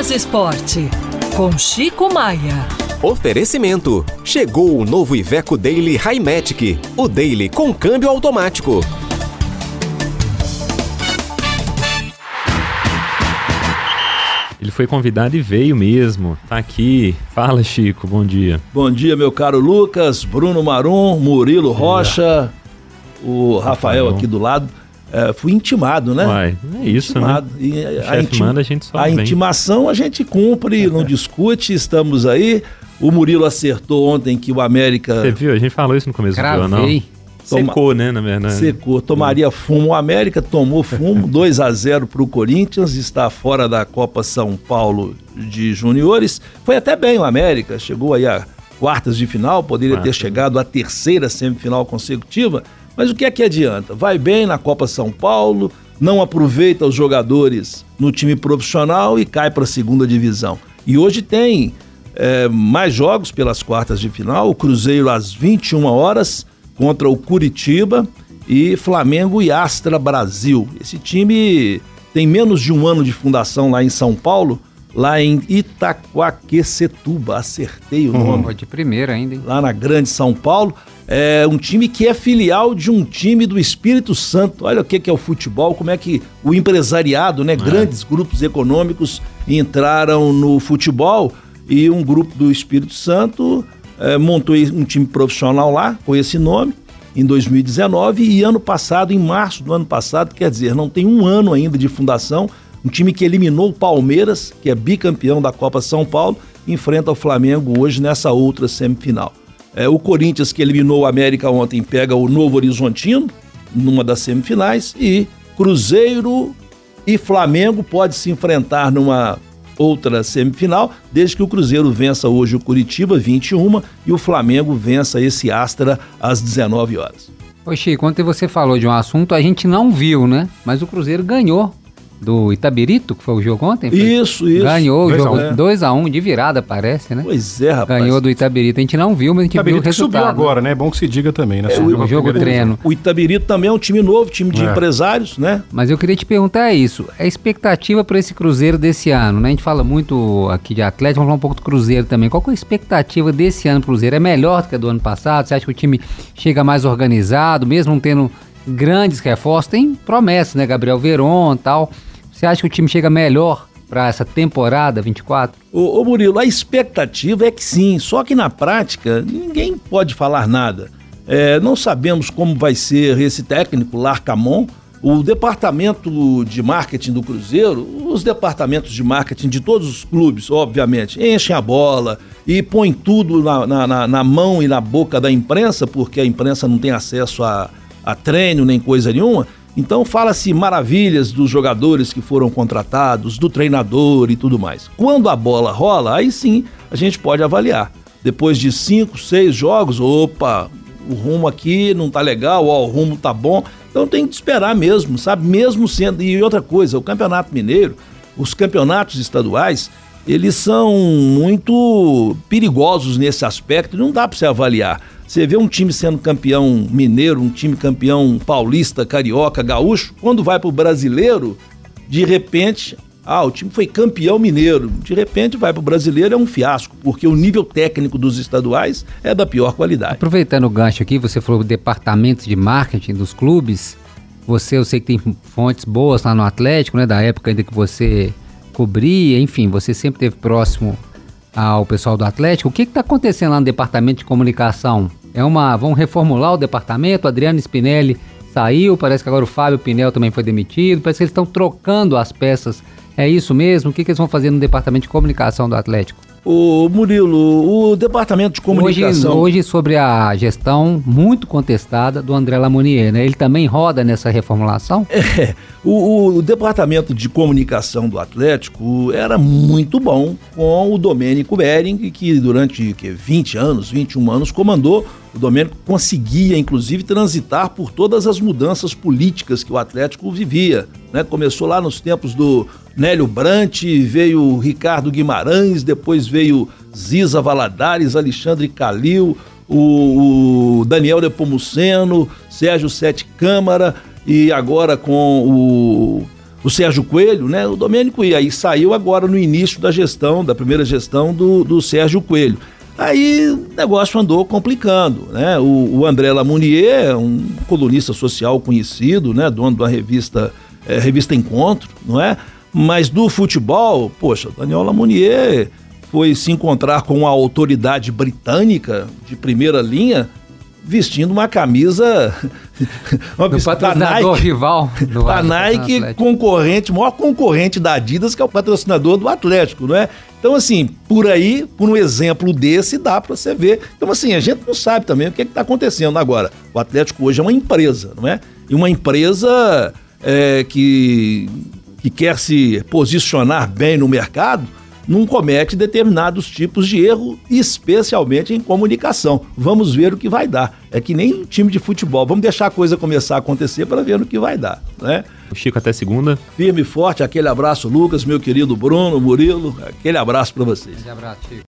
Minas Esporte, com Chico Maia. Oferecimento. Chegou o novo Iveco Daily Highmatic. O Daily com câmbio automático. Ele foi convidado e veio mesmo. Tá aqui. Fala, Chico. Bom dia. Bom dia, meu caro Lucas, Bruno Marum, Murilo Rocha, o Rafael aqui do lado. É, fui intimado, né? Uai, é isso, intimado. né? E a, manda, a gente só a vem. intimação a gente cumpre, não discute, estamos aí. O Murilo acertou ontem que o América Você viu? A gente falou isso no começo do jornal. Gravei. Secou, né, na verdade. secou, tomaria fumo. O América tomou fumo, 2 a 0 para o Corinthians, está fora da Copa São Paulo de Juniores. Foi até bem o América, chegou aí a quartas de final, poderia Quartas, ter chegado à terceira semifinal consecutiva. Mas o que é que adianta? Vai bem na Copa São Paulo, não aproveita os jogadores no time profissional e cai para a segunda divisão. E hoje tem é, mais jogos pelas quartas de final. O Cruzeiro às 21 horas contra o Curitiba e Flamengo e Astra Brasil. Esse time tem menos de um ano de fundação lá em São Paulo, lá em Itaquaquecetuba. Acertei o nome Pô, de primeira ainda, hein? lá na Grande São Paulo. É um time que é filial de um time do Espírito Santo. Olha o que que é o futebol, como é que o empresariado, né, grandes grupos econômicos entraram no futebol e um grupo do Espírito Santo é, montou um time profissional lá com esse nome em 2019 e ano passado, em março do ano passado, quer dizer, não tem um ano ainda de fundação, um time que eliminou o Palmeiras, que é bicampeão da Copa São Paulo, enfrenta o Flamengo hoje nessa outra semifinal. É, o Corinthians, que eliminou o América ontem, pega o Novo Horizontino numa das semifinais e Cruzeiro e Flamengo pode se enfrentar numa outra semifinal, desde que o Cruzeiro vença hoje o Curitiba, 21, e o Flamengo vença esse Astra às 19 horas. Ô Chico, ontem você falou de um assunto, a gente não viu, né? Mas o Cruzeiro ganhou do Itabirito, que foi o jogo ontem. foi? Isso, isso. Ganhou o Dois a jogo um. 2x1 de virada, parece, né? Pois é, rapaz. Ganhou do Itabirito. A gente não viu, mas a gente viu o Itabirito que resultado. subiu agora, né? É bom que se diga também, né? É, Subiu o jogo treino. O Itabirito também é um time novo, time de É. empresários, né? Mas eu queria te perguntar isso. A expectativa para esse Cruzeiro desse ano, né? A gente fala muito aqui de Atlético, vamos falar um pouco do Cruzeiro também. Qual que é a expectativa desse ano pro Cruzeiro? É melhor do que a do ano passado? Você acha que o time chega mais organizado, mesmo não tendo grandes reforços? Tem promessas, né? Gabriel Veron e tal. Você acha que o time chega melhor para essa temporada 24? Ô, ô Murilo, a expectativa é que sim, só que na prática ninguém pode falar nada. É, não sabemos como vai ser esse técnico, Larcamon. O departamento de marketing do Cruzeiro, os departamentos de marketing de todos os clubes, obviamente, enchem a bola e põem tudo na, na- na- mão e na boca da imprensa, porque a imprensa não tem acesso a, a treino nem coisa nenhuma. Então fala-se maravilhas dos jogadores que foram contratados, do treinador e tudo mais. Quando a bola rola, aí sim a gente pode avaliar. Depois de cinco, seis jogos, opa, o rumo aqui não tá legal, ó, o rumo tá bom. Então tem que esperar mesmo, sabe? Mesmo sendo. E outra coisa, o Campeonato Mineiro, os campeonatos estaduais, eles são muito perigosos nesse aspecto, não dá para você avaliar. Você vê um time sendo campeão mineiro, um time campeão paulista, carioca, gaúcho, quando vai para o brasileiro, de repente, ah, o time foi campeão mineiro, de repente vai para o brasileiro é um fiasco, porque o nível técnico dos estaduais é da pior qualidade. Aproveitando o gancho aqui, você falou do departamento de marketing dos clubes. Você, eu sei que tem fontes boas lá no Atlético, né? Da época ainda que você cobria, enfim, você sempre esteve próximo ao pessoal do Atlético. O que está acontecendo lá no departamento de comunicação? É uma. Vão reformular o departamento? O Adriano Spinelli saiu, parece que agora o Fábio Pinel também foi demitido. Parece que eles estão trocando as peças. É isso mesmo? O que, que eles vão fazer no departamento de comunicação do Atlético? Ô Murilo, o departamento de comunicação. Hoje, hoje sobre a gestão muito contestada do André Lamonier, né? Ele também roda nessa reformulação? É, o, o departamento de comunicação do Atlético era muito bom com o Domênico Bering, que durante que, 20 anos, 21 anos, comandou. O Domênico conseguia, inclusive, transitar por todas as mudanças políticas que o Atlético vivia. Né? Começou lá nos tempos do Nélio Brant, veio Ricardo Guimarães, depois veio Ziza Valadares, Alexandre Calil, o, o Daniel Nepomuceno, Sérgio Sete Câmara e agora com o, o Sérgio Coelho, né? O Domênico ia. Aí saiu agora no início da gestão, da primeira gestão do, do Sérgio Coelho. Aí o negócio andou complicando, né? O, o André Lamounier, um colunista social conhecido, né? Dono da revista, é, revista Encontro, não é? Mas do futebol, poxa, Daniel Lamounier foi se encontrar com uma autoridade britânica de primeira linha vestindo uma camisa uma do patrocinador Nike, rival do da Nike, concorrente, maior concorrente da Adidas, que é o patrocinador do Atlético, não é? Então, assim, por aí, por um exemplo desse, dá para você ver. Então, assim, a gente não sabe também o que é está acontecendo agora. O Atlético hoje é uma empresa, não é? E uma empresa é, que, que quer se posicionar bem no mercado, não comete determinados tipos de erro, especialmente em comunicação. Vamos ver o que vai dar. É que nem time de futebol. Vamos deixar a coisa começar a acontecer para ver o que vai dar, né? Chico, até segunda. Firme e forte, aquele abraço, Lucas, meu querido Bruno, Murilo, aquele abraço para vocês. Um abraço, Chico.